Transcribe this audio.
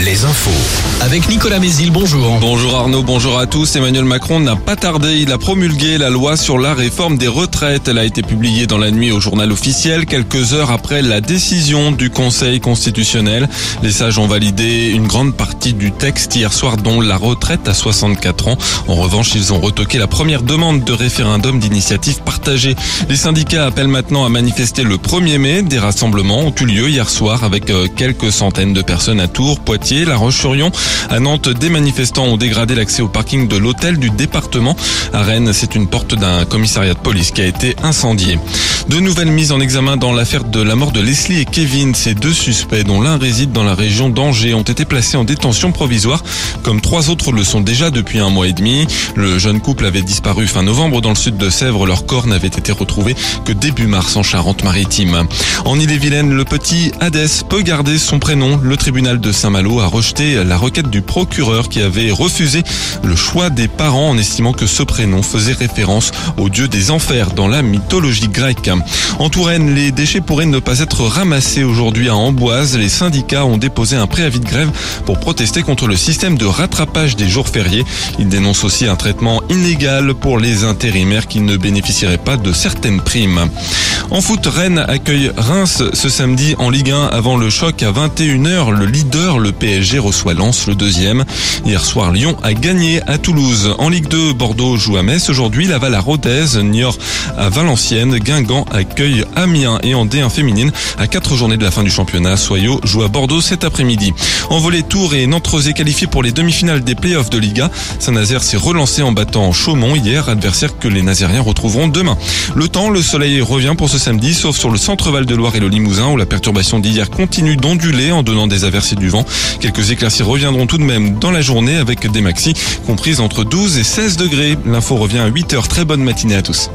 les infos. Avec Nicolas Mézil, bonjour. Bonjour Arnaud, bonjour à tous. Emmanuel Macron n'a pas tardé. Il a promulgué la loi sur la réforme des retraites. Elle a été publiée dans la nuit au journal officiel, quelques heures après la décision du Conseil constitutionnel. Les sages ont validé une grande partie du texte hier soir, dont la retraite à 64 ans. En revanche, ils ont retoqué la première demande de référendum d'initiative partagée. Les syndicats appellent maintenant à manifester le 1er mai. Des rassemblements ont eu lieu hier soir avec euh, quelques centaines de personnes à Tours, Poitiers, La Roche-sur-Yon. À Nantes, des manifestants ont dégradé l'accès au parking de l'hôtel du département. À Rennes, c'est une porte d'un commissariat de police qui a été incendiée. De nouvelles mises en examen dans l'affaire de la mort de Leslie et Kevin. Ces deux suspects, dont l'un réside dans la région d'Angers, ont été placés en détention provisoire, comme trois autres le sont déjà depuis un mois et demi. Le jeune couple avait disparu fin novembre dans le sud de Sèvres. Leur corps n'avait été retrouvé que début mars en Charente-Maritime. En Ille-et-Vilaine, le petit Hadès peut garder son prénom. Le tribunal de Saint-Malo a rejeté la requête du procureur qui avait refusé le choix des parents en estimant que ce prénom faisait référence au dieu des enfers dans la mythologie grecque. En Touraine, les déchets pourraient ne pas être ramassés aujourd'hui à Amboise. Les syndicats ont déposé un préavis de grève pour protester contre le système de rattrapage des jours fériés. Ils dénoncent aussi un traitement inégal pour les intérimaires qui ne bénéficieraient pas de certaines primes. En foot, Rennes accueille Reims ce samedi en Ligue 1 avant le choc à 21h. Le leader, le PSG, reçoit Lens, le deuxième. Hier soir, Lyon a gagné à Toulouse. En Ligue 2, Bordeaux joue à Metz. Aujourd'hui, Laval à Rodez, Niort à Valenciennes, Guingamp accueille Amiens et en D1 féminine. À quatre journées de la fin du championnat, Soyo joue à Bordeaux cet après-midi. En volet Tours et Nantes est qualifié pour les demi-finales des playoffs de Liga. Saint-Nazaire s'est relancé en battant Chaumont hier, adversaire que les Nazériens retrouveront demain. Le temps, le soleil revient pour ce samedi, sauf sur le centre-val de Loire et le Limousin où la perturbation d'hier continue d'onduler en donnant des averses et du vent. Quelques éclaircies reviendront tout de même dans la journée avec des maxis comprises entre 12 et 16 degrés. L'info revient à 8 heures. Très bonne matinée à tous.